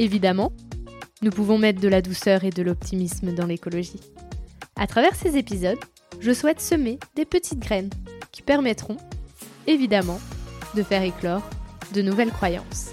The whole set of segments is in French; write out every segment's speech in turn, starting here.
Évidemment, nous pouvons mettre de la douceur et de l'optimisme dans l'écologie. À travers ces épisodes, je souhaite semer des petites graines qui permettront, évidemment, de faire éclore de nouvelles croyances.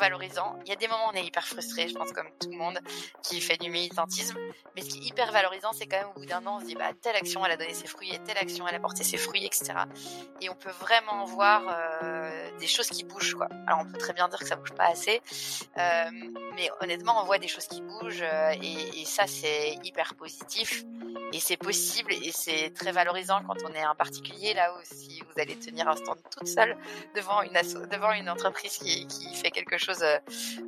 Valorisant. Il y a des moments où on est hyper frustré, je pense comme tout le monde qui fait du militantisme. Mais ce qui est hyper valorisant, c'est quand même au bout d'un an, on se dit bah telle action elle a donné ses fruits et telle action elle a porté ses fruits, etc. Et on peut vraiment voir euh, des choses qui bougent. Alors on peut très bien dire que ça bouge pas assez, euh, mais honnêtement on voit des choses qui bougent euh, et ça c'est hyper positif et c'est possible et c'est très valorisant quand on est un particulier là aussi vous allez tenir un stand toute seule devant une devant une entreprise qui, qui fait quelque chose euh,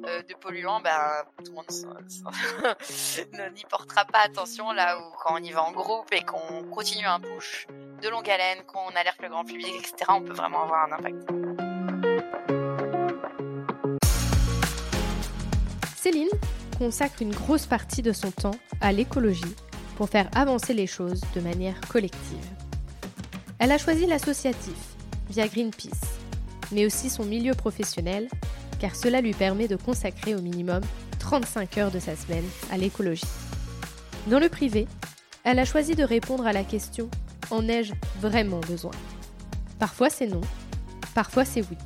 euh, de polluant, ben tout le monde n'y portera pas attention là où quand on y va en groupe et qu'on continue un push de longue haleine, qu'on alerte le grand public, etc. On peut vraiment avoir un impact. Céline consacre une grosse partie de son temps à l'écologie faire avancer les choses de manière collective. Elle a choisi l'associatif via Greenpeace, mais aussi son milieu professionnel car cela lui permet de consacrer au minimum 35 heures de sa semaine à l'écologie. Dans le privé, elle a choisi de répondre à la question En ai-je vraiment besoin? Parfois c'est non, parfois c'est oui,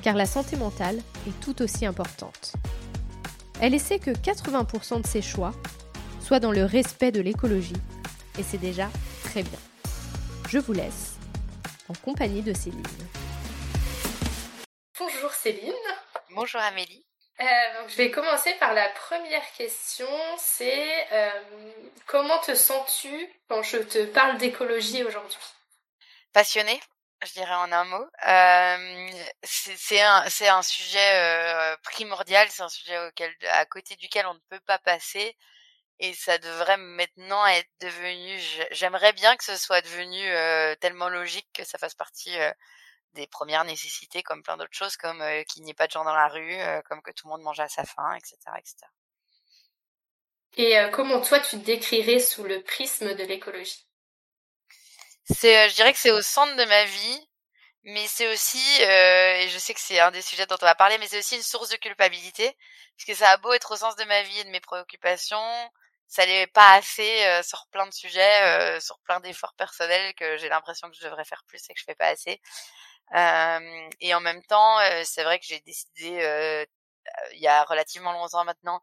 car la santé mentale est tout aussi importante. Elle essaie que 80% de ses choix soient dans le respect de l'écologie, et c'est déjà très bien. Je vous laisse en compagnie de Céline. Bonjour Céline. Bonjour Amélie. Euh, je vais commencer par la première question, c'est euh, comment te sens-tu quand je te parle d'écologie aujourd'hui? Passionnée, je dirais en un mot. Euh, c'est un, un sujet primordial, c'est un sujet auquel, à côté duquel on ne peut pas passer. Et ça devrait maintenant être devenu, j'aimerais bien que ce soit devenu tellement logique que ça fasse partie des premières nécessités comme plein d'autres choses, comme qu'il n'y ait pas de gens dans la rue, comme que tout le monde mange à sa faim, etc. etc. Et comment toi tu te décrirais sous le prisme de l'écologie? C'est, je dirais que c'est au centre de ma vie, mais c'est aussi, et je sais que c'est un des sujets dont on va parler, mais c'est aussi une source de culpabilité, parce que ça a beau être au sens de ma vie et de mes préoccupations, ça n'est pas assez sur plein de sujets, sur plein d'efforts personnels que j'ai l'impression que je devrais faire plus et que je fais pas assez et en même temps, c'est vrai que j'ai décidé il y a relativement longtemps maintenant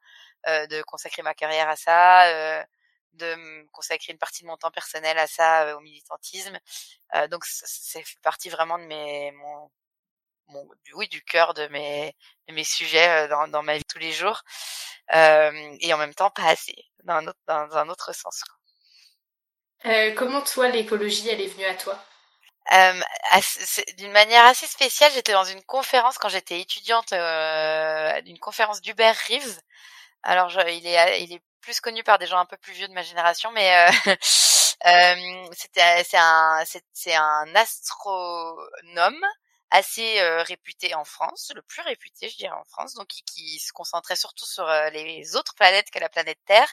de consacrer ma carrière à ça, de consacrer une partie de mon temps personnel à ça, au militantisme. donc c'est partie vraiment de mes mon, oui du cœur de mes de mes sujets dans, dans ma vie tous les jours. et en même temps pas assez dans un autre dans un autre sens. Euh, comment toi l'écologie elle est venue à toi? Euh, d'une manière assez spéciale, j'étais dans une conférence quand j'étais étudiante, euh, une conférence d'Hubert Reeves. Alors, je, il est, il est plus connu par des gens un peu plus vieux de ma génération, mais euh, euh c'est un, c'est un astronome assez euh, réputé en France, le plus réputé, je dirais, en France, donc qui, qui se concentrait surtout sur euh, les autres planètes que la planète Terre.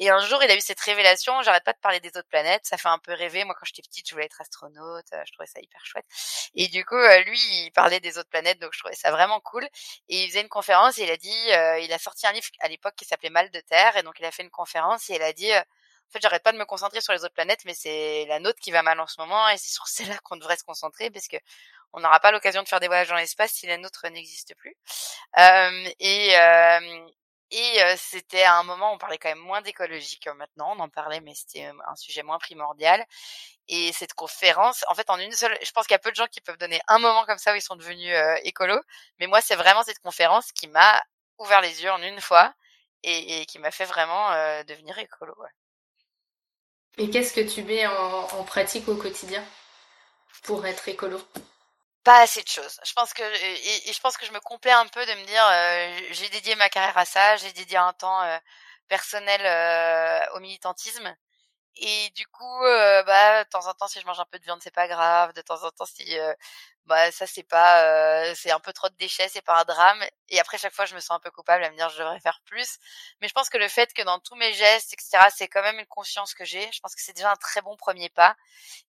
Et un jour, il a eu cette révélation, j'arrête pas de parler des autres planètes, ça fait un peu rêver. Moi, quand j'étais petite, je voulais être astronaute, euh, je trouvais ça hyper chouette. Et du coup, lui, il parlait des autres planètes, donc je trouvais ça vraiment cool. Et il faisait une conférence et il a dit, il a sorti un livre à l'époque qui s'appelait Mal de Terre, et donc il a fait une conférence et il a dit en fait, j'arrête pas de me concentrer sur les autres planètes, mais c'est la nôtre qui va mal en ce moment, et c'est sur celle-là qu'on devrait se concentrer, parce que on n'aura pas l'occasion de faire des voyages dans l'espace si la nôtre n'existe plus. Euh, et euh, euh, c'était à un moment, on parlait quand même moins d'écologie que maintenant, on en parlait, mais c'était un sujet moins primordial. Et cette conférence, en fait, en une seule, je pense qu'il y a peu de gens qui peuvent donner un moment comme ça où ils sont devenus euh, écolos, mais moi, c'est vraiment cette conférence qui m'a ouvert les yeux en une fois et, qui m'a fait vraiment devenir écolo. Et qu'est-ce que tu mets en, pratique au quotidien pour être écolo? Pas assez de choses. Je pense que et, je pense que je me complais un peu de me dire euh, j'ai dédié ma carrière à ça, j'ai dédié un temps euh, personnel euh, au militantisme et du coup, euh, bah, de temps en temps, si je mange un peu de viande, c'est pas grave. De temps en temps, si, euh, bah, ça c'est pas, euh, c'est un peu trop de déchets, c'est pas un drame. Et après, chaque fois, je me sens un peu coupable à me dire, je devrais faire plus. Mais je pense que le fait que dans tous mes gestes, etc., c'est quand même une conscience que j'ai. Je pense que c'est déjà un très bon premier pas.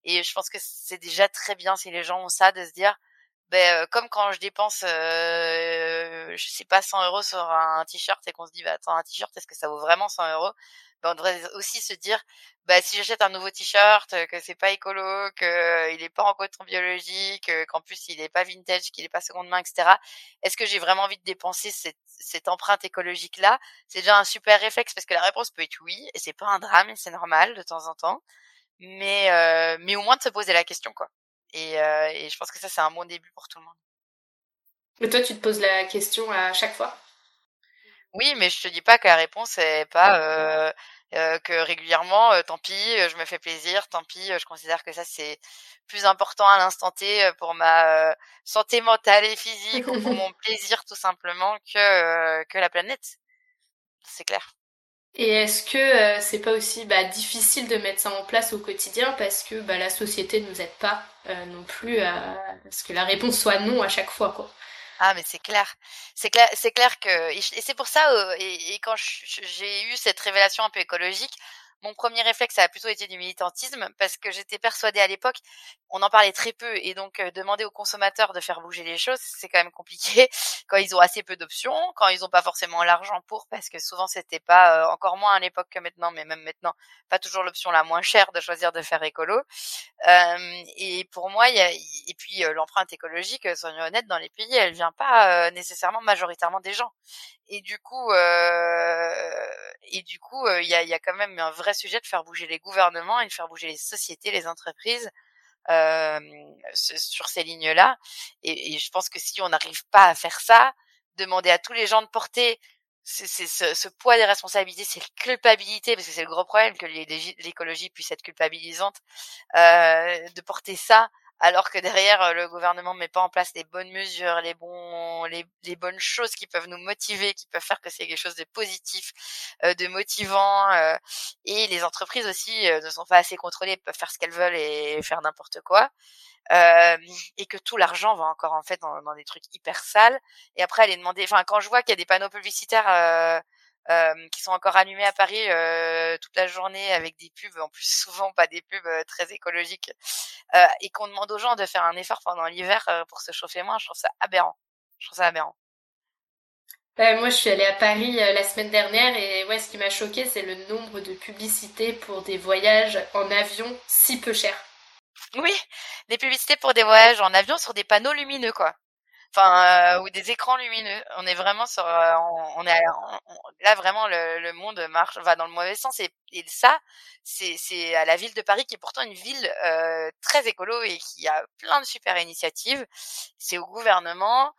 Et je pense que c'est déjà très bien si les gens ont ça, de se dire, ben, comme quand je dépense, euh, je sais pas, 100 euros sur un t-shirt et qu'on se dit, bah, attends, un t-shirt, est-ce que ça vaut vraiment 100 euros? Ben, On devrait aussi se dire, bah, si j'achète un nouveau t-shirt, que c'est pas écolo, que il est pas en coton biologique, qu'en plus il est pas vintage, qu'il est pas seconde main, etc. Est-ce que j'ai vraiment envie de dépenser cette, cette empreinte écologique là C'est déjà un super réflexe parce que la réponse peut être oui, et c'est pas un drame, c'est normal de temps en temps. Mais euh, mais au moins de se poser la question quoi. Et, euh, et je pense que ça, c'est un bon début pour tout le monde. Mais toi, tu te poses la question à chaque fois? Oui, mais je te dis pas que la réponse est pas euh, euh, que régulièrement, euh, tant pis, euh, je me fais plaisir, tant pis, je considère que ça c'est plus important à l'instant T pour ma santé mentale et physique ou pour mon plaisir tout simplement que que la planète. C'est clair. Et est-ce que euh, c'est pas aussi bah, difficile de mettre ça en place au quotidien parce que bah, la société ne nous aide pas euh, non plus à ce que la réponse soit non à chaque fois quoi. Ah mais c'est clair, c'est clair, c'est clair que et c'est pour ça euh, et, et, quand j'ai eu cette révélation un peu écologique, mon premier réflexe, ça a plutôt été du militantisme parce que j'étais persuadée à l'époque, on en parlait très peu et donc euh, demander aux consommateurs de faire bouger les choses, c'est quand même compliqué quand ils ont assez peu d'options, quand ils n'ont pas forcément l'argent pour, parce que souvent c'était pas euh, encore moins à l'époque que maintenant, mais même maintenant, pas toujours l'option la moins chère de choisir de faire écolo. Euh, et pour moi, y a, et puis euh, l'empreinte écologique, soyons honnêtes, dans les pays, elle vient pas nécessairement majoritairement des gens. Et du coup, et du coup, il y a, y a quand même un vrai sujet de faire bouger les gouvernements et de faire bouger les sociétés, les entreprises euh, sur ces lignes-là. Et, je pense que si on n'arrive pas à faire ça, demander à tous les gens de porter ce, ce, poids des responsabilités, c'est culpabilité, parce que c'est le gros problème que l'écologie puisse être culpabilisante, euh, de porter ça alors que derrière euh, le gouvernement met pas en place les bonnes mesures, les bonnes choses qui peuvent nous motiver, qui peuvent faire que c'est quelque chose de positif, euh, de motivant, euh, et les entreprises aussi ne sont pas assez contrôlées, peuvent faire ce qu'elles veulent et faire n'importe quoi. et que tout l'argent va encore en fait dans, dans, des trucs hyper sales et après aller demander enfin quand je vois qu'il y a des panneaux publicitaires euh, qui sont encore allumés à Paris euh, toute la journée avec des pubs, en plus souvent pas des pubs euh, très écologiques, euh, et qu'on demande aux gens de faire un effort pendant l'hiver euh, pour se chauffer moins, je trouve ça aberrant. Je trouve ça aberrant. moi, je suis allée à Paris la semaine dernière et ouais, ce qui m'a choqué, c'est le nombre de publicités pour des voyages en avion si peu chers. Oui, des publicités pour des voyages en avion sur des panneaux lumineux, quoi enfin euh, ou des écrans lumineux. On est vraiment sur, euh, on, est là vraiment le, le, monde marche, va dans le mauvais sens et, et ça, c'est c'est à la ville de Paris qui est pourtant une ville euh, très écolo et qui a plein de super initiatives. C'est au gouvernement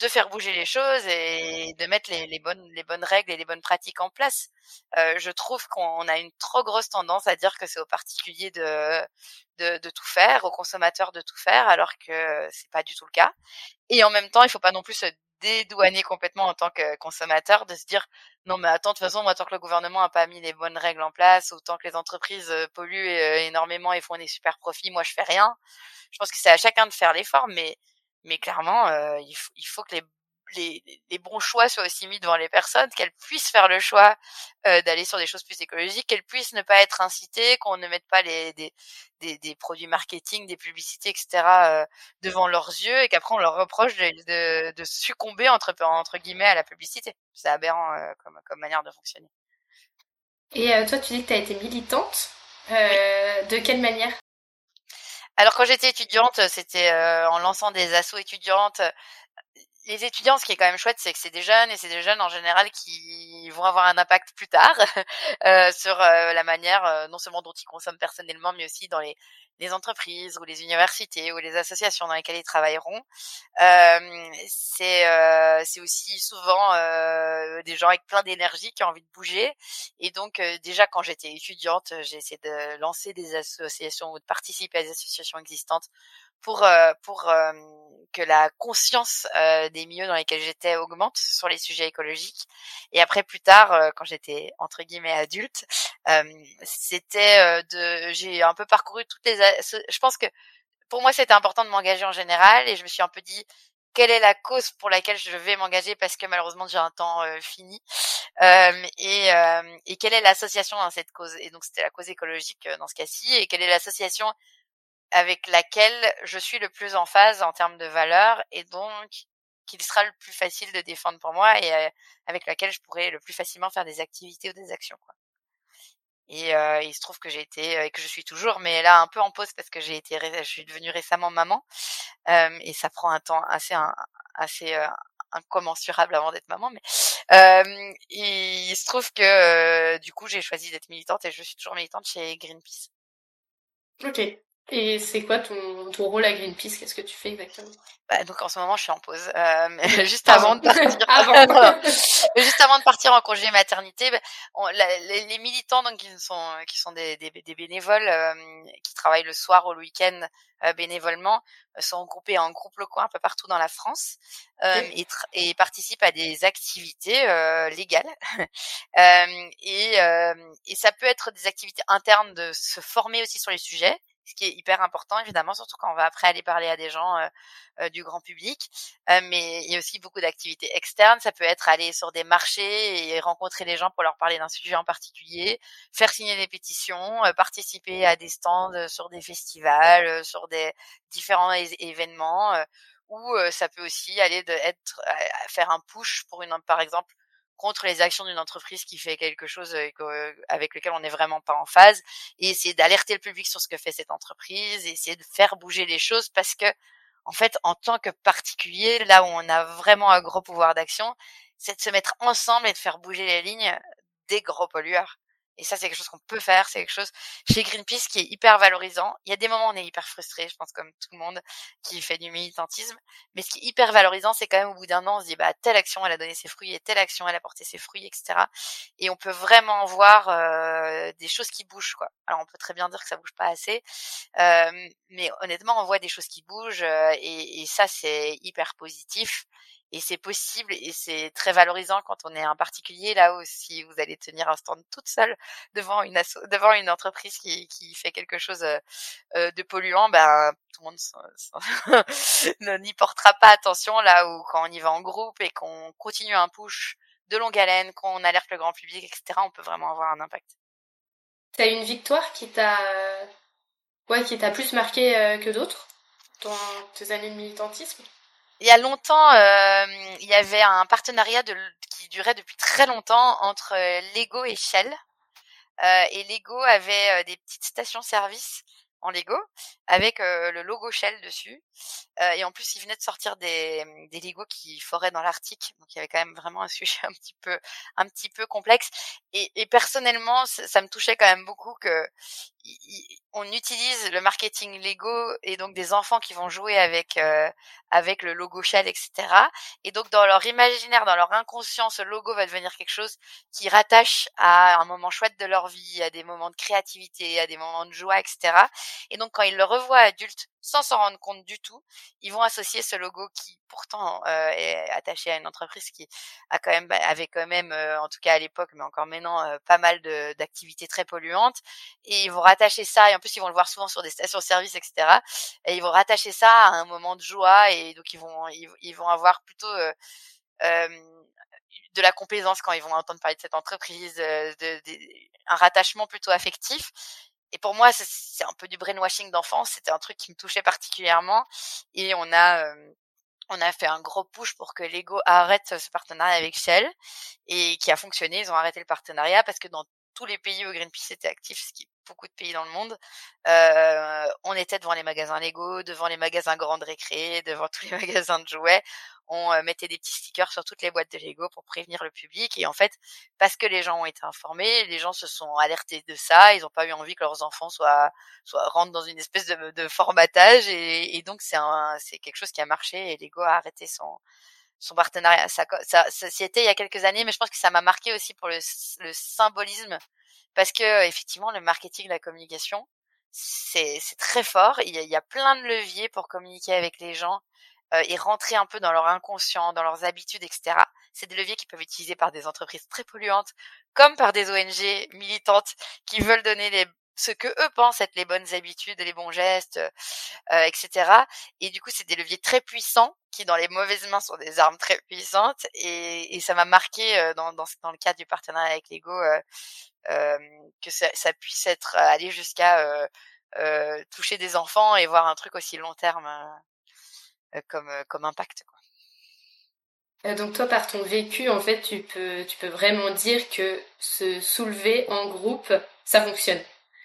de faire bouger les choses et de mettre les, bonnes les bonnes règles et les bonnes pratiques en place. Euh, je trouve qu'on a une trop grosse tendance à dire que c'est aux particuliers de, de, de tout faire, aux consommateurs de tout faire, alors que c'est pas du tout le cas. Et en même temps, il faut pas non plus se dédouaner complètement en tant que consommateur, de se dire non mais attends de toute façon moi tant que le gouvernement a pas mis les bonnes règles en place, ou tant que les entreprises euh, polluent euh, énormément et font des super profits, moi je fais rien. Je pense que c'est à chacun de faire l'effort, mais mais clairement, euh, il, faut, il, faut que les, les, les, bons choix soient aussi mis devant les personnes, qu'elles puissent faire le choix euh, d'aller sur des choses plus écologiques, qu'elles puissent ne pas être incitées, qu'on ne mette pas les, des, des, des produits marketing, des publicités, etc. Euh, devant leurs yeux et qu'après on leur reproche de, de, de, succomber entre, entre guillemets à la publicité. C'est aberrant euh, comme, comme manière de fonctionner. Et euh, toi, tu dis que tu as été militante. De quelle manière? Alors quand j'étais étudiante, c'était euh, en lançant des assos étudiantes. les étudiants, ce qui est quand même chouette, c'est que c'est des jeunes et c'est des jeunes en général qui vont avoir un impact plus tard euh, sur euh, la manière euh, non seulement dont ils consomment personnellement, mais aussi dans les, les entreprises ou les universités ou les associations dans lesquelles ils travailleront. c'est c'est aussi souvent des gens avec plein d'énergie qui ont envie de bouger. Et donc déjà quand j'étais étudiante, j'ai essayé de lancer des associations ou de participer à des associations existantes pour pour que la conscience des milieux dans lesquels j'étais augmente sur les sujets écologiques. Et après plus tard, quand j'étais entre guillemets adulte, c'était de j'ai un peu parcouru toutes les je pense que pour moi c'était important de m'engager en général et je me suis un peu dit quelle est la cause pour laquelle je vais m'engager parce que malheureusement j'ai un temps fini. Euh, et, euh, et, quelle est l'association dans cette cause? Et donc c'était la cause écologique dans ce cas-ci. Et quelle est l'association avec laquelle je suis le plus en phase en termes de valeurs et donc qu'il sera le plus facile de défendre pour moi et euh, avec laquelle je pourrais le plus facilement faire des activités ou des actions. Quoi. Et euh, il se trouve que j'ai été et que je suis toujours, mais là un peu en pause parce que j'ai été, je suis devenue récemment maman euh, et ça prend un temps assez assez euh, incommensurable avant d'être maman. Mais euh, il se trouve que du coup j'ai choisi d'être militante et je suis toujours militante chez Greenpeace. Ok. Et c'est quoi ton, ton rôle à Greenpeace? Qu'est-ce que tu fais exactement? Bah, Donc en ce moment, je suis en pause. Euh, juste avant de partir, avant. juste avant de partir en congé maternité, bah, les, les, militants donc qui sont qui sont des, des, des bénévoles euh, qui travaillent le soir ou le week-end bénévolement euh, sont regroupés en groupes locaux un peu partout dans la France euh, et, et, participent à des activités légales. et, et ça peut être des activités internes de se former aussi sur les sujets ce qui est hyper important évidemment, surtout quand on va après aller parler à des gens euh, euh, du grand public. Euh, mais il y a aussi beaucoup d'activités externes. Ça peut être aller sur des marchés et rencontrer les gens pour leur parler d'un sujet en particulier, faire signer des pétitions, participer à des stands sur des festivals, sur des différents événements. ou ça peut aussi aller de être faire un push pour une par exemple contre les actions d'une entreprise qui fait quelque chose avec lequel on n'est vraiment pas en phase et essayer d'alerter le public sur ce que fait cette entreprise et essayer de faire bouger les choses parce que en fait en tant que particulier là où on a vraiment un gros pouvoir d'action c'est de se mettre ensemble et de faire bouger les lignes des gros pollueurs et ça, c'est quelque chose qu'on peut faire. C'est quelque chose chez Greenpeace qui est hyper valorisant. Il y a des moments où on est hyper frustré, je pense comme tout le monde qui fait du militantisme. Mais ce qui est hyper valorisant, c'est quand même au bout d'un an, on se dit bah telle action elle a donné ses fruits et telle action elle a porté ses fruits, etc. Et on peut vraiment voir euh, des choses qui bougent quoi. Alors on peut très bien dire que ça bouge pas assez, euh, mais honnêtement on voit des choses qui bougent euh, et, et ça c'est hyper positif et c'est possible et c'est très valorisant quand on est un particulier là où si vous allez tenir un stand toute seule devant une devant une entreprise qui, qui fait quelque chose euh, euh de polluant ben tout le monde n'y portera pas attention là où quand on y va en groupe et qu'on continue un push de longue haleine qu'on alerte le grand public etc on peut vraiment avoir un impact. T'as une victoire qui t'a ouais qui t'a plus marqué euh, que d'autres? Dans tes années de militantisme? Il y a longtemps, euh, il y avait un partenariat de, qui durait depuis très longtemps entre euh, Lego et Shell. Euh, et Lego avait des petites stations-service en Lego avec le logo Shell dessus. et en plus, ils venaient de sortir des, des Lego qui foraient dans l'Arctique, donc il y avait quand même vraiment un sujet un petit peu un petit peu complexe. Et, et personnellement, ça, me touchait quand même beaucoup que on utilise le marketing Lego et donc des enfants qui vont jouer avec euh, avec le logo Shell, etc. Et donc dans leur imaginaire, dans leur inconscient, ce logo va devenir quelque chose qui rattache à un moment chouette de leur vie, à des moments de créativité, à des moments de joie, etc. Et donc quand ils le revoient adulte, sans s'en rendre compte du tout, ils vont associer ce logo qui pourtant euh, est attaché à une entreprise qui a quand même avait quand même, euh, en tout cas à l'époque, mais encore maintenant, pas mal d'activités très polluantes. Et ils vont rattacher ça en plus ils vont le voir souvent sur des stations-service, etc. Et ils vont rattacher ça à un moment de joie et donc ils vont ils, vont avoir plutôt euh, euh, de la complaisance quand ils vont entendre parler de cette entreprise, euh, de, un rattachement plutôt affectif. Et pour moi, c'est un peu du brainwashing d'enfance. C'était un truc qui me touchait particulièrement. Et on a on a fait un gros push pour que Lego arrête ce partenariat avec Shell et qui a fonctionné. Ils ont arrêté le partenariat parce que dans tous les pays où Greenpeace était actif, ce qui beaucoup de pays dans le monde, on était devant les magasins Lego, devant les magasins Grande Récré, devant tous les magasins de jouets. On mettait des petits stickers sur toutes les boîtes de Lego pour prévenir le public. Et en fait, parce que les gens ont été informés, les gens se sont alertés de ça. Ils n'ont pas eu envie que leurs enfants soient, soient rentrent dans une espèce de, formatage. Et, et donc c'est c'est quelque chose qui a marché. Et Lego a arrêté son son partenariat. Ça s'y était il y a quelques années, mais je pense que ça m'a marqué aussi pour le, le symbolisme, parce que effectivement, le marketing, la communication, c'est très fort. Il y, a, il y, a, plein de leviers pour communiquer avec les gens euh, et rentrer un peu dans leur inconscient, dans leurs habitudes, etc. C'est des leviers qui peuvent être utilisés par des entreprises très polluantes, comme par des ONG militantes qui veulent donner les ce que eux pensent être les bonnes habitudes, les bons gestes, euh, etc. Et du coup, c'est des leviers très puissants qui, dans les mauvaises mains, sont des armes très puissantes. Et, et ça m'a marqué euh, dans, dans, dans, le cadre du partenariat avec Lego euh, euh que ça, ça, puisse être aller jusqu'à euh, toucher des enfants et voir un truc aussi long terme comme comme impact. Quoi. Donc toi, par ton vécu, en fait, tu peux, tu peux vraiment dire que se soulever en groupe, ça fonctionne.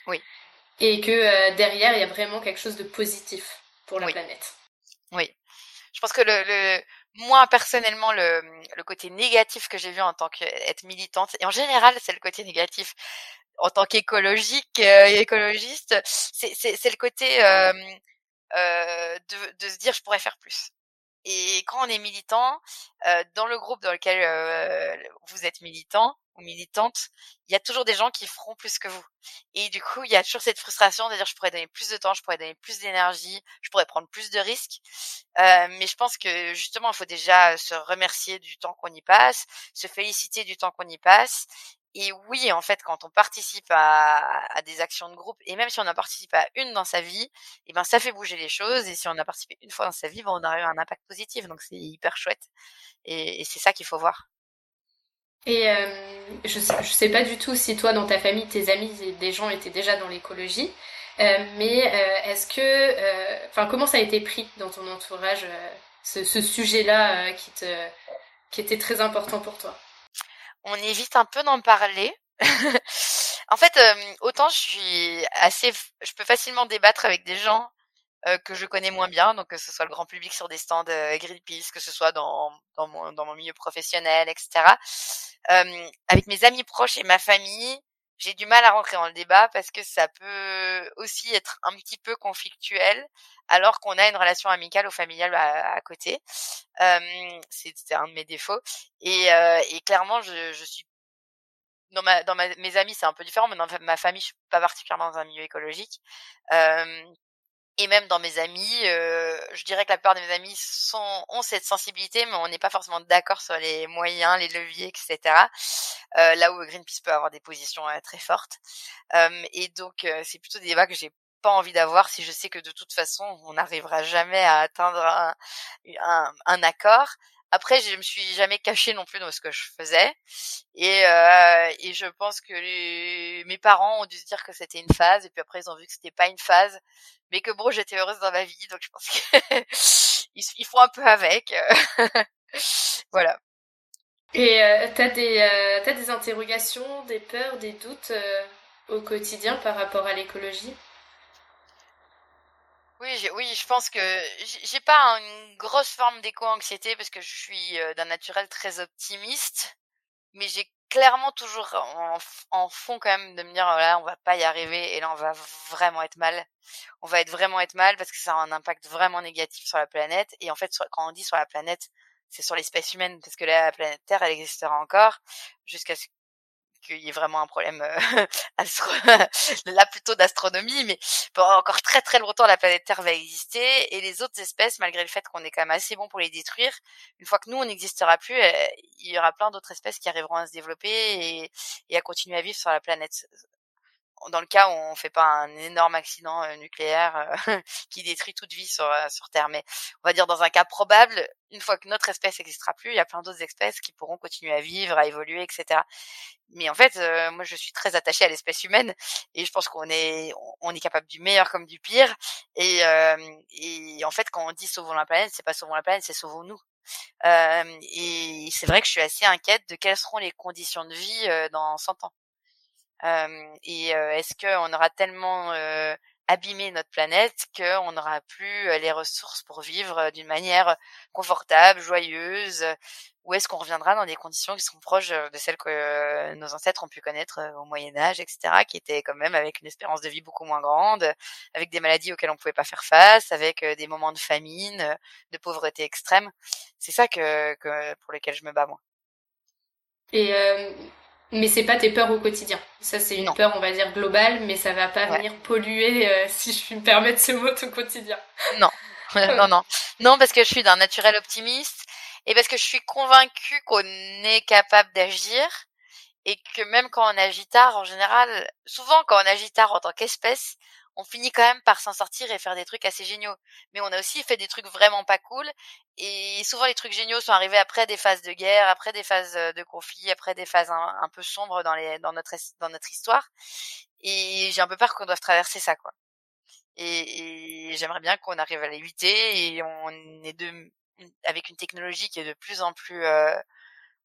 Oui. Et que derrière, il y a vraiment quelque chose de positif pour la planète. Oui. Je pense que le, le moi personnellement le, le côté négatif que j'ai vu en tant qu'être militante et en général c'est le côté négatif en tant qu'écologique euh, écologiste c'est c'est le côté euh, euh, de, de se dire je pourrais faire plus. Et quand on est militant euh, dans le groupe dans lequel euh, vous êtes militant ou militante, il y a toujours des gens qui feront plus que vous. Et du coup, il y a toujours cette frustration de dire je pourrais donner plus de temps, je pourrais donner plus d'énergie, je pourrais prendre plus de risques. Euh, mais je pense que justement, il faut déjà se remercier du temps qu'on y passe, se féliciter du temps qu'on y passe. Et oui, en fait, quand on participe à, des actions de groupe, et même si on a participé à une dans sa vie, eh ben ça fait bouger les choses. Et si on a participé une fois dans sa vie, ben, on a eu un impact positif. Donc c'est hyper chouette. Et, et c'est ça qu'il faut voir. Et euh, je sais, je sais pas du tout si toi, dans ta famille, tes amis, des gens étaient déjà dans l'écologie. Euh, mais euh, est-ce que, euh, enfin, comment ça a été pris dans ton entourage, euh, ce, ce sujet-là qui te, qui était très important pour toi? On évite un peu d'en parler. en fait, autant je suis assez, je peux facilement débattre avec des gens que je connais moins bien, donc que ce soit le grand public sur des stands euh, Greenpeace, que ce soit dans, dans, mon, dans mon milieu professionnel, etc. Euh, avec mes amis proches et ma famille, j'ai du mal à rentrer dans le débat parce que ça peut aussi être un petit peu conflictuel alors qu'on a une relation amicale ou familiale à, à côté. Euh, c'est un de mes défauts. Et, euh, et clairement, je, je suis dans ma dans ma, mes amis c'est un peu différent mais dans ma famille je suis pas particulièrement dans un milieu écologique euh, et même dans mes amis, euh, je dirais que la plupart de mes amis sont, ont cette sensibilité, mais on n'est pas forcément d'accord sur les moyens, les leviers, etc. Euh, là où Greenpeace peut avoir des positions euh, très fortes. Et donc, euh, c'est plutôt des débats que j'ai pas envie d'avoir si je sais que de toute façon, on n'arrivera jamais à atteindre un, un, un accord. Après, je me suis jamais cachée non plus dans ce que je faisais, et, euh, et je pense que les... mes parents ont dû se dire que c'était une phase, et puis après ils ont vu que c'était pas une phase, mais que bon, j'étais heureuse dans ma vie, donc je pense qu'ils font un peu avec. voilà. Et euh, t'as des euh, t'as des interrogations, des peurs, des doutes euh, au quotidien par rapport à l'écologie? Oui, oui, je pense que j'ai pas une grosse forme d'éco-anxiété parce que je suis euh, d'un naturel très optimiste, mais j'ai clairement toujours en, fond quand même de me dire voilà, on va pas y arriver et là on va vraiment être mal. On va être vraiment être mal parce que ça a un impact vraiment négatif sur la planète et en fait quand on dit sur la planète, c'est sur l'espèce humaine parce que la planète Terre elle existera encore jusqu'à ce qu'il y ait vraiment un problème euh, astro... là plutôt d'astronomie, mais pour encore très très longtemps la planète Terre va exister et les autres espèces, malgré le fait qu'on est quand même assez bon pour les détruire, une fois que nous on n'existera plus, euh, il y aura plein d'autres espèces qui arriveront à se développer et à continuer à vivre sur la planète dans le cas où on fait pas un énorme accident euh, nucléaire euh, qui détruit toute vie sur, euh, sur Terre. Mais on va dire dans un cas probable, une fois que notre espèce n'existera plus, il y a plein d'autres espèces qui pourront continuer à vivre, à évoluer, etc. Mais en fait, moi je suis très attachée à l'espèce humaine et je pense qu'on est on est capable du meilleur comme du pire. Et, et en fait, quand on dit sauvons la planète, c'est pas sauvons la planète, c'est sauvons nous. et c'est vrai que je suis assez inquiète de quelles seront les conditions de vie dans 100 ans. Et est-ce qu'on aura tellement abîmé notre planète qu'on n'aura plus les ressources pour vivre d'une manière confortable, joyeuse, ou est-ce qu'on reviendra dans des conditions qui seront proches de celles que nos ancêtres ont pu connaître au Moyen Âge, etc., qui étaient quand même avec une espérance de vie beaucoup moins grande, avec des maladies auxquelles on pouvait pas faire face, avec des moments de famine, de pauvreté extrême? C'est ça que, que, pour lesquels je me bats moi. Et euh, mais c'est pas tes peurs au quotidien. Ça, c'est une peur, on va dire, globale, mais ça va pas venir polluer, euh, si je puis me permettre ce mot, au quotidien. Non. non, non. Non, parce que je suis d'un naturel optimiste et parce que je suis convaincue qu'on est capable d'agir et que même quand on agit tard, en général, souvent quand on agit tard en tant qu'espèce, on finit quand même par s'en sortir et faire des trucs assez géniaux. Mais on a aussi fait des trucs vraiment pas cool. Et souvent, les trucs géniaux sont arrivés après des phases de guerre, après des phases de conflit, après des phases un, peu sombres dans, notre, dans notre histoire. Et j'ai un peu peur qu'on doive traverser ça, quoi. Et, j'aimerais bien qu'on arrive à l'éviter et on est de, avec une technologie qui est de plus en plus euh,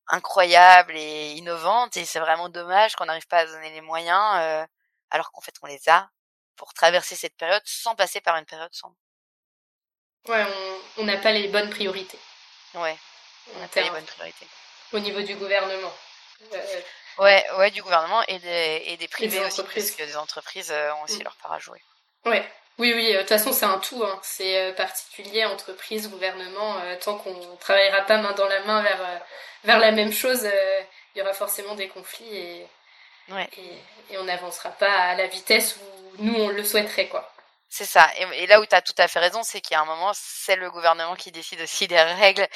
incroyable et innovante. Et c'est vraiment dommage qu'on n'arrive pas à donner les moyens, euh, alors qu'en fait, on les a pour traverser cette période sans passer par une période sombre. Ouais, on n'a pas les bonnes priorités. Ouais, on n'a pas les bonnes priorités. Au niveau du gouvernement. Euh, ouais, ouais, du gouvernement et des, et des privés aussi, parce que les entreprises euh, ont aussi mm. leur part à jouer. Ouais. Oui, oui, euh, de toute façon, c'est un tout. Hein. C'est particulier, entreprise, gouvernement. tant qu'on ne travaillera pas main dans la main vers, vers la même chose, il y aura forcément des conflits et, ouais. et, et on n'avancera pas à la vitesse où nous on le souhaiterait quoi. C'est ça. Et, là où tu as tout à fait raison, c'est qu'il y a un moment, c'est le gouvernement qui décide aussi des règles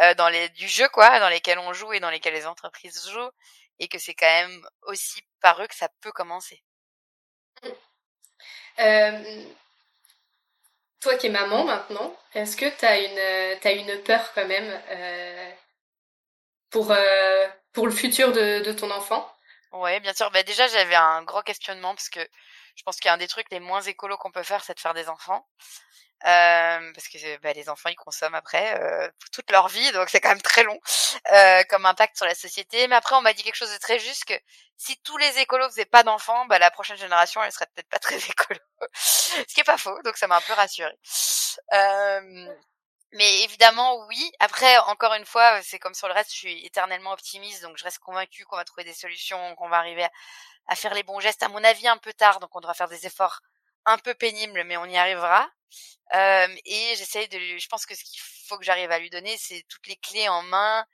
euh, dans les du jeu quoi, dans lesquelles on joue et dans lesquelles les entreprises jouent, et que c'est quand même aussi par eux que ça peut commencer. Euh, toi qui es maman maintenant, est-ce que tu as une as une peur quand même euh, pour pour le futur de, de ton enfant? Ouais, bien sûr. Bah déjà, j'avais un gros questionnement parce que je pense qu'un des trucs les moins écolos qu'on peut faire, c'est de faire des enfants. Euh, parce que bah, les enfants ils consomment après euh, toute leur vie donc c'est quand même très long euh, comme impact sur la société. Mais après on m'a dit quelque chose de très juste que si tous les écolos faisaient pas d'enfants bah la prochaine génération elle serait peut-être pas très écolo. Ce qui est pas faux donc ça m'a un peu rassurée. Euh, mais évidemment, oui. Après, encore une fois, c'est comme sur le reste, je suis éternellement optimiste, donc je reste convaincue qu'on va trouver des solutions, qu'on va arriver à, faire les bons gestes. À mon avis, un peu tard, donc on devra faire des efforts un peu pénibles, mais on y arrivera. Euh, et j'essaye de, je pense que ce qu'il faut que j'arrive à lui donner, c'est toutes les clés en main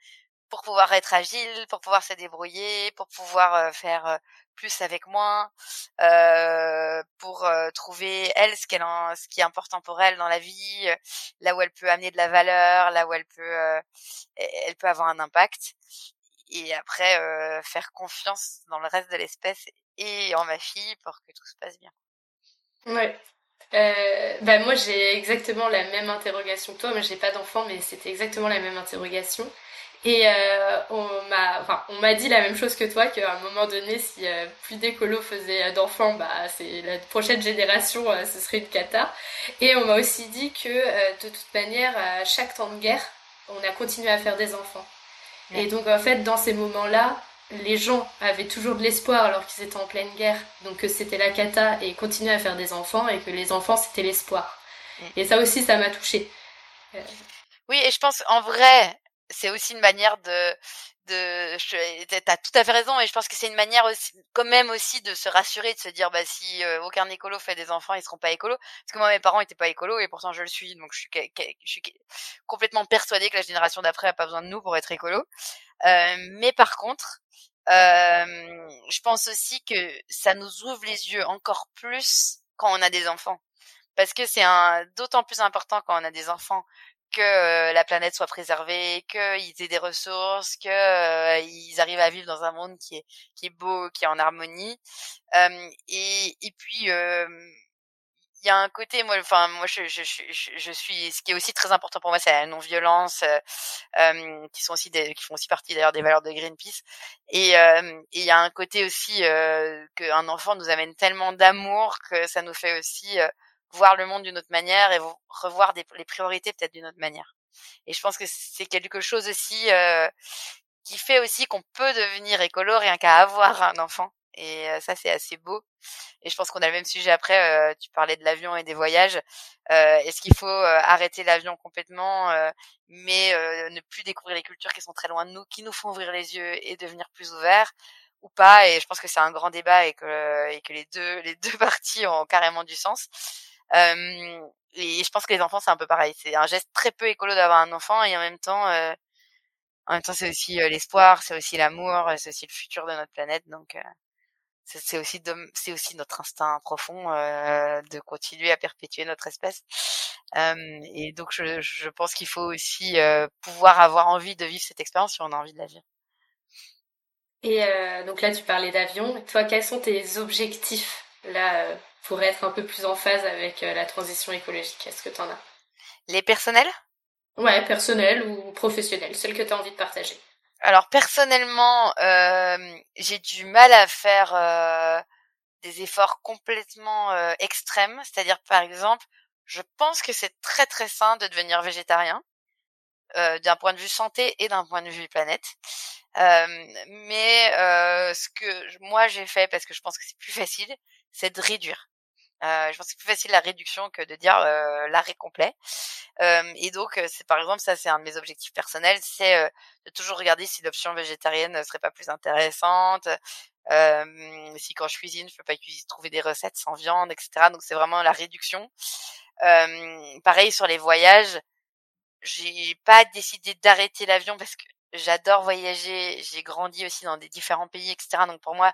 pour pouvoir être agile, pour pouvoir se débrouiller, pour pouvoir faire plus avec moins, pour trouver elle ce qu'elle ce qui est important pour elle dans la vie, là où elle peut amener de la valeur, là où elle peut elle peut avoir un impact. Et après faire confiance dans le reste de l'espèce et en ma fille pour que tout se passe bien. Ouais. Euh, bah moi j'ai exactement la même interrogation que toi, mais j'ai pas d'enfant, mais c'était exactement la même interrogation. Et euh, on m'a, enfin, on m'a dit la même chose que toi, qu'à un moment donné, si euh, plus d'écolos faisaient d'enfants, bah, c'est la prochaine génération, euh, ce serait une cata. Et on m'a aussi dit que de toute manière, à chaque temps de guerre, on a continué à faire des enfants. Et donc en fait, dans ces moments-là, les gens avaient toujours de l'espoir alors qu'ils étaient en pleine guerre, donc que c'était la cata et continuaient à faire des enfants et que les enfants c'était l'espoir. Et ça aussi, ça m'a touchée. Oui, et je pense en vrai, c'est aussi une manière de de t'as tout à fait raison et je pense que c'est une manière aussi quand même aussi de se rassurer de se dire bah si euh, aucun écolo fait des enfants ils seront pas écolos. Parce que moi mes parents étaient pas écolos et pourtant je le suis donc je suis je suis complètement persuadée que la génération d'après a pas besoin de nous pour être écolo euh, mais par contre euh, je pense aussi que ça nous ouvre les yeux encore plus quand on a des enfants. Parce que c'est un d'autant plus important quand on a des enfants que la planète soit préservée, qu'ils aient des ressources, qu'ils arrivent à vivre dans un monde qui est qui est beau, qui est en harmonie. et et puis il y a un côté moi enfin moi je, je, je, suis ce qui est aussi très important pour moi c'est la non violence euh, qui sont aussi des, qui font aussi partie d'ailleurs des valeurs de Greenpeace et il y a un côté aussi euh, qu'un enfant nous amène tellement d'amour que ça nous fait aussi voir le monde d'une autre manière et revoir des, les priorités peut-être d'une autre manière. Et je pense que c'est quelque chose aussi euh, qui fait aussi qu'on peut devenir écolo rien qu'à avoir un enfant. Et ça, c'est assez beau. Et je pense qu'on a le même sujet après. tu parlais de l'avion et des voyages. Est-ce qu'il faut arrêter l'avion complètement, mais ne plus découvrir les cultures qui sont très loin de nous, qui nous font ouvrir les yeux et devenir plus ouverts ou pas? Et je pense que c'est un grand débat et que, et que les deux les deux parties ont carrément du sens. Et je pense que les enfants, c'est un peu pareil. C'est un geste très peu écolo d'avoir un enfant et en même temps, en même temps, c'est aussi l'espoir, c'est aussi l'amour, c'est aussi le futur de notre planète. Donc, c'est aussi c'est aussi notre instinct profond euh, de continuer à perpétuer notre espèce et donc je, je pense qu'il faut aussi euh, pouvoir avoir envie de vivre cette expérience si on a envie de la vivre et donc là tu parlais d'avion toi quels sont tes objectifs là pour être un peu plus en phase avec la transition écologique est-ce que tu en as? Les personnels? Ouais personnels ou professionnels celles que tu as envie de partager alors personnellement, euh, j'ai du mal à faire euh, des efforts complètement euh, extrêmes. C'est-à-dire, par exemple, je pense que c'est très très sain de devenir végétarien, d'un point de vue santé et d'un point de vue planète. mais ce que moi j'ai fait, parce que je pense que c'est plus facile, c'est de réduire. Euh, je pense que c'est plus facile la réduction que de dire euh, l'arrêt complet. Euh, et donc, c'est par exemple, ça c'est un de mes objectifs personnels, c'est de toujours regarder si l'option végétarienne ne serait pas plus intéressante. si quand je cuisine, je peux pas trouver des recettes sans viande, etc. Donc c'est vraiment la réduction. pareil sur les voyages, j'ai pas décidé d'arrêter l'avion parce que j'adore voyager. J'ai grandi aussi dans des différents pays, etc. Donc pour moi,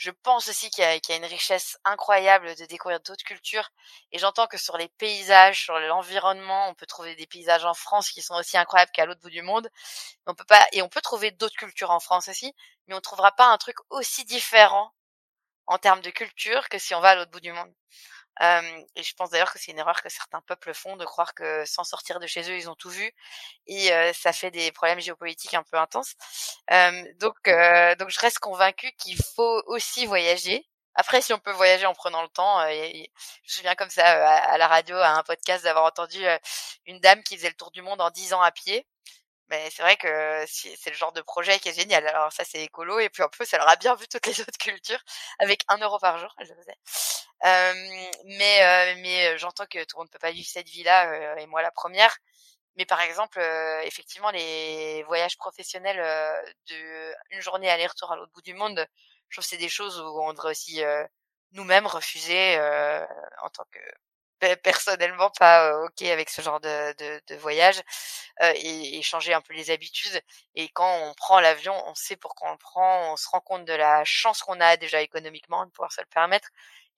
je pense aussi qu'il y, a une richesse incroyable de découvrir d'autres cultures. Et j'entends que sur les paysages, sur l'environnement, on peut trouver des paysages en France qui sont aussi incroyables qu'à l'autre bout du monde. On peut pas, et on peut trouver d'autres cultures en France aussi, mais on trouvera pas un truc aussi différent en termes de culture que si on va à l'autre bout du monde et je pense d'ailleurs que c'est une erreur que certains peuples font de croire que sans sortir de chez eux, ils ont tout vu. Et ça fait des problèmes géopolitiques un peu intenses. donc, donc je reste convaincue qu'il faut aussi voyager. Après, si on peut voyager en prenant le temps, je me souviens comme ça à, la radio, à un podcast, d'avoir entendu une dame qui faisait le tour du monde en 10 ans à pied. Mais c'est vrai que c'est le genre de projet qui est génial. Alors ça, c'est écolo. Et puis en plus, elle aura bien vu toutes les autres cultures avec un euro par jour, elle le. Euh, mais euh, mais j'entends que tout le monde ne peut pas vivre cette vie-là, et moi la première. Mais par exemple, effectivement, les voyages professionnels de une journée aller-retour à l'autre bout du monde, je trouve que c'est des choses où on devrait aussi nous-mêmes refuser en tant que personnellement pas ok avec ce genre de, de, voyage et, et, changer un peu les habitudes. Et quand on prend l'avion, on sait pourquoi on le prend, on se rend compte de la chance qu'on a déjà économiquement de pouvoir se le permettre,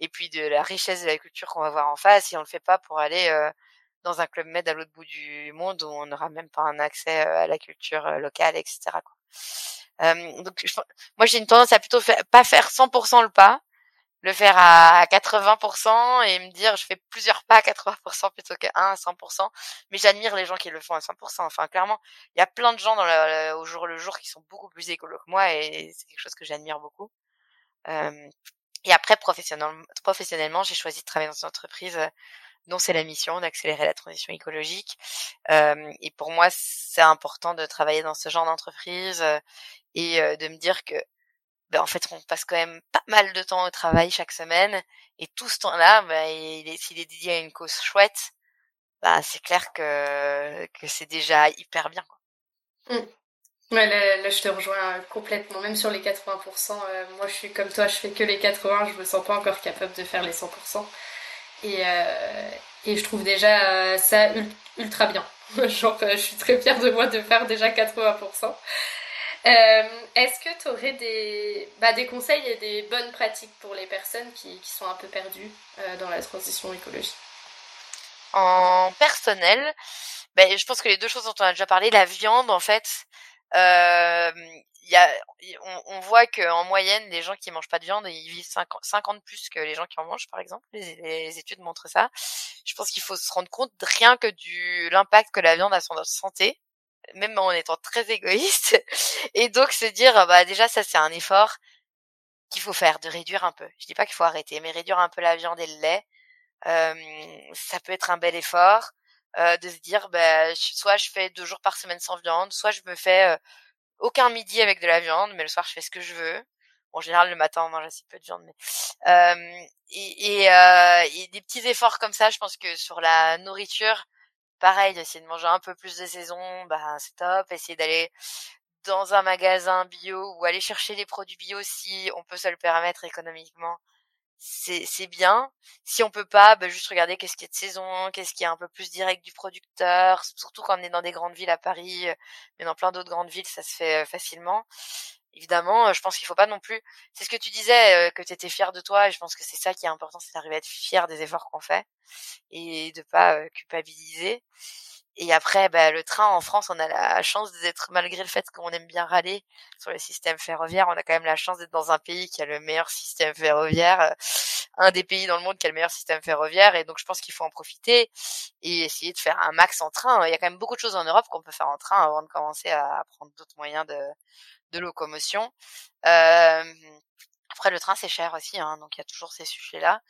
et puis de la richesse de la culture qu'on va voir en face. Si on le fait pas pour aller dans un club med à l'autre bout du monde où on n'aura même pas un accès à la culture locale, etc. Quoi. donc moi j'ai une tendance à plutôt faire, pas faire 100% le pas, le faire à 80% et me dire je fais plusieurs pas à 80% plutôt qu'à 1 à 100%. Mais j'admire les gens qui le font à 100%. Enfin, clairement, il y a plein de gens dans le, au jour le jour qui sont beaucoup plus écolos que moi et c'est quelque chose que j'admire beaucoup. Euh, et après, professionnellement, professionnellement j'ai choisi de travailler dans une entreprise euh, dont c'est la mission d'accélérer la transition écologique. Euh, et pour moi, c'est important de travailler dans ce genre d'entreprise euh, et de me dire que ben, en fait, on passe quand même pas mal de temps au travail chaque semaine, et tout ce temps-là, ben, s'il est dédié à une cause chouette, bah, c'est clair que, que c'est déjà hyper bien. Quoi. Mmh. Là, je te rejoins complètement, même sur les 80%. Euh, moi, je suis comme toi, je fais que les 80%, je me sens pas encore capable de faire les 100%. Et, euh, et je trouve déjà euh, ça ultra bien. Genre, je suis très fière de moi de faire déjà 80%. Euh, est-ce que tu aurais des, bah, des conseils et des bonnes pratiques pour les personnes qui, qui sont un peu perdues euh, dans la transition écologique? En personnel, ben, je pense que les deux choses dont on a déjà parlé, la viande en fait, euh, y a, on, on voit qu'en moyenne, les gens qui mangent pas de viande, ils vivent 50, 50 plus que les gens qui en mangent, par exemple. Les, les études montrent ça. Je pense qu'il faut se rendre compte rien que du l'impact que la viande a sur notre santé même en étant très égoïste. Et donc se dire, bah déjà ça c'est un effort qu'il faut faire, de réduire un peu. Je dis pas qu'il faut arrêter, mais réduire un peu la viande et le lait, euh, ça peut être un bel effort. Euh, de se dire, bah, soit je fais deux jours par semaine sans viande, soit je me fais aucun midi avec de la viande, mais le soir je fais ce que je veux. en général, le matin, on mange assez peu de viande, mais et, et, des petits efforts comme ça, je pense que sur la nourriture, pareil, essayer de manger un peu plus de saison, bah c'est top. Essayer d'aller dans un magasin bio ou aller chercher des produits bio si on peut se le permettre économiquement c'est bien. Si on peut pas, bah, juste regarder qu'est-ce qui est de saison, qu'est-ce qui est un peu plus direct du producteur, surtout quand on est dans des grandes villes à Paris, euh, mais dans plein d'autres grandes villes, ça se fait euh, facilement. Évidemment, euh, je pense qu'il faut pas non plus. C'est ce que tu disais, que tu étais fier de toi, et je pense que c'est ça qui est important, c'est d'arriver à être fier des efforts qu'on fait et de pas culpabiliser. Et après, bah, le train en France, on a la chance d'être, malgré le fait qu'on aime bien râler sur le système ferroviaire, on a quand même la chance d'être dans un pays qui a le meilleur système ferroviaire, euh, un des pays dans le monde qui a le meilleur système ferroviaire. Et donc, je pense qu'il faut en profiter et essayer de faire un max en train. Il y a quand même beaucoup de choses en Europe qu'on peut faire en train avant de commencer à prendre d'autres moyens de, de locomotion. Après, le train, c'est cher aussi, hein, donc il y a toujours ces sujets-là.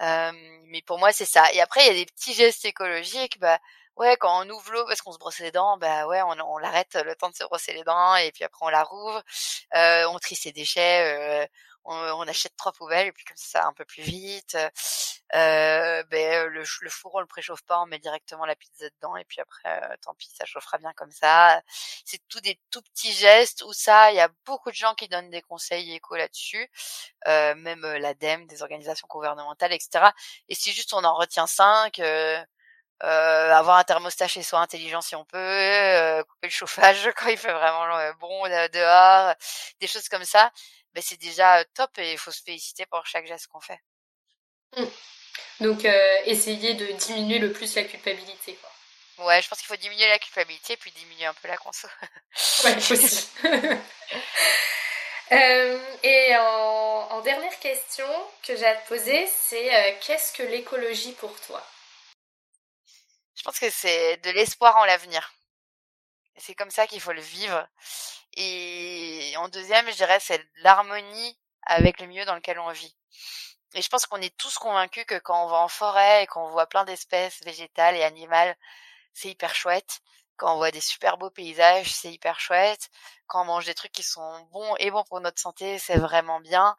Mais pour moi, c'est ça. Et après, il y a des petits gestes écologiques. Bah, ouais, quand on ouvre l'eau parce qu'on se brosse les dents, bah ouais, on, l'arrête le temps de se brosser les dents et puis après on la rouvre. On trie ses déchets, on, achète trois poubelles et puis comme ça un peu plus vite. Euh, ben le, le four on le préchauffe pas, on met directement la pizza dedans et puis après euh, tant pis, ça chauffera bien comme ça. C'est tout des tout petits gestes où ça, il y a beaucoup de gens qui donnent des conseils éco là-dessus, euh, même l'ADEME, des organisations gouvernementales, etc. Et si juste on en retient cinq euh, avoir un thermostat chez soi intelligent si on peut, euh, couper le chauffage quand il fait vraiment euh, bon dehors, des choses comme ça, ben c'est déjà top et il faut se féliciter pour chaque geste qu'on fait. Mmh. Donc essayer de diminuer le plus la culpabilité quoi. Ouais, je pense qu'il faut diminuer la culpabilité puis diminuer un peu la conso. ouais, aussi. et en, en, dernière question que j'ai à te poser, c'est qu'est-ce que l'écologie pour toi? Je pense que c'est de l'espoir en l'avenir. C'est comme ça qu'il faut le vivre. Et en deuxième, je dirais, c'est l'harmonie avec le milieu dans lequel on vit. Et je pense qu'on est tous convaincus que quand on va en forêt et qu'on voit plein d'espèces végétales et animales, c'est hyper chouette. Quand on voit des super beaux paysages, c'est hyper chouette. Quand on mange des trucs qui sont bons et bons pour notre santé, c'est vraiment bien.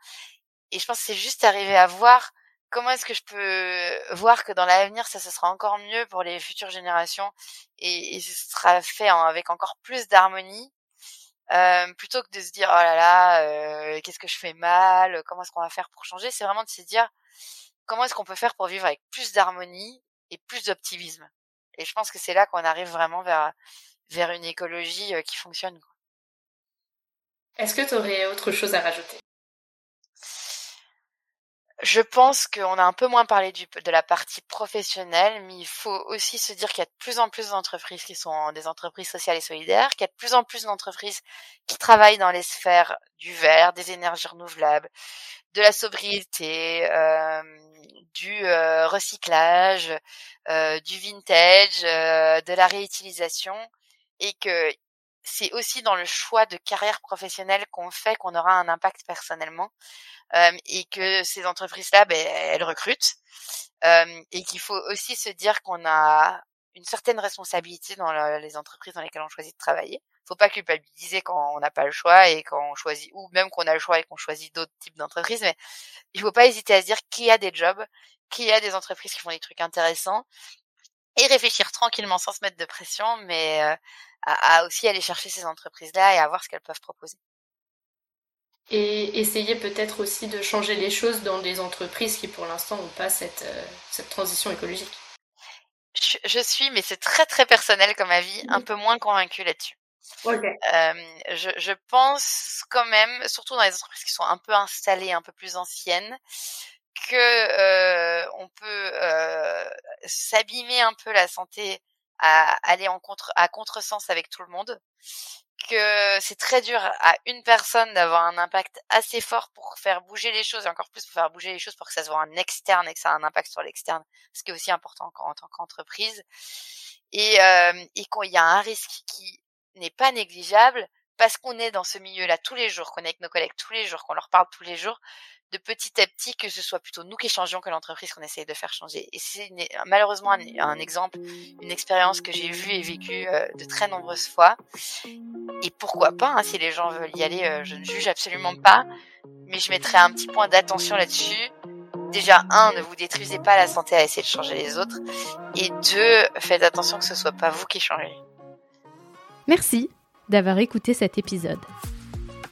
Et je pense que c'est juste arriver à voir comment est-ce que je peux voir que dans l'avenir ça se sera encore mieux pour les futures générations et, et ce sera fait avec encore plus d'harmonie euh, plutôt que de se dire oh là là euh, qu'est-ce que je fais mal comment est-ce qu'on va faire pour changer? C'est vraiment de se dire comment est-ce qu'on peut faire pour vivre avec plus d'harmonie et plus d'optimisme? Et je pense que c'est là qu'on arrive vraiment vers vers une écologie euh, qui fonctionne est-ce que tu aurais autre chose à rajouter? Je pense qu'on a un peu moins parlé du, de la partie professionnelle, mais il faut aussi se dire qu'il y a de plus en plus d'entreprises qui sont des entreprises sociales et solidaires, qu'il y a de plus en plus d'entreprises qui travaillent dans les sphères du vert, des énergies renouvelables, de la sobriété, euh, du euh, recyclage, euh, du vintage, euh, de la réutilisation, et que c'est aussi dans le choix de carrière professionnelle qu'on fait qu'on aura un impact personnellement et que ces entreprises-là, ben, elles recrutent et qu'il faut aussi se dire qu'on a une certaine responsabilité dans les entreprises dans lesquelles on choisit de travailler. Faut pas culpabiliser quand on n'a pas le choix et quand on choisit, ou même qu'on a le choix et qu'on choisit d'autres types d'entreprises, mais il faut pas hésiter à se dire qu'il y a des jobs, qu'il y a des entreprises qui font des trucs intéressants et réfléchir tranquillement sans se mettre de pression, mais à, à aussi aller chercher ces entreprises-là et à voir ce qu'elles peuvent proposer et essayer peut-être aussi de changer les choses dans des entreprises qui pour l'instant n'ont pas cette, euh, cette transition écologique. Je, suis, mais c'est très très personnel comme avis, un peu moins convaincue là-dessus. Euh, je, je, pense quand même, surtout dans les entreprises qui sont un peu installées, un peu plus anciennes, que euh, on peut euh, s'abîmer un peu la santé à aller en contre à contresens avec tout le monde que c'est très dur à une personne d'avoir un impact assez fort pour faire bouger les choses et encore plus pour faire bouger les choses pour que ça se voit en externe et que ça a un impact sur l'externe, ce qui est aussi important en, tant qu'entreprise. Et, euh, y a un risque qui n'est pas négligeable parce qu'on est dans ce milieu-là tous les jours, qu'on est avec nos collègues tous les jours, qu'on leur parle tous les jours, de petit à petit que ce soit plutôt nous qui changeons que l'entreprise qu'on essaye de faire changer. Et c'est malheureusement un, exemple, une expérience que j'ai vue et vécue euh, de très nombreuses fois. Et pourquoi pas, hein, si les gens veulent y aller, euh, je ne juge absolument pas, mais je mettrai un petit point d'attention là-dessus. Déjà, un, ne vous détruisez pas la santé à essayer de changer les autres. Et deux, faites attention que ce soit pas vous qui changez. Merci d'avoir écouté cet épisode.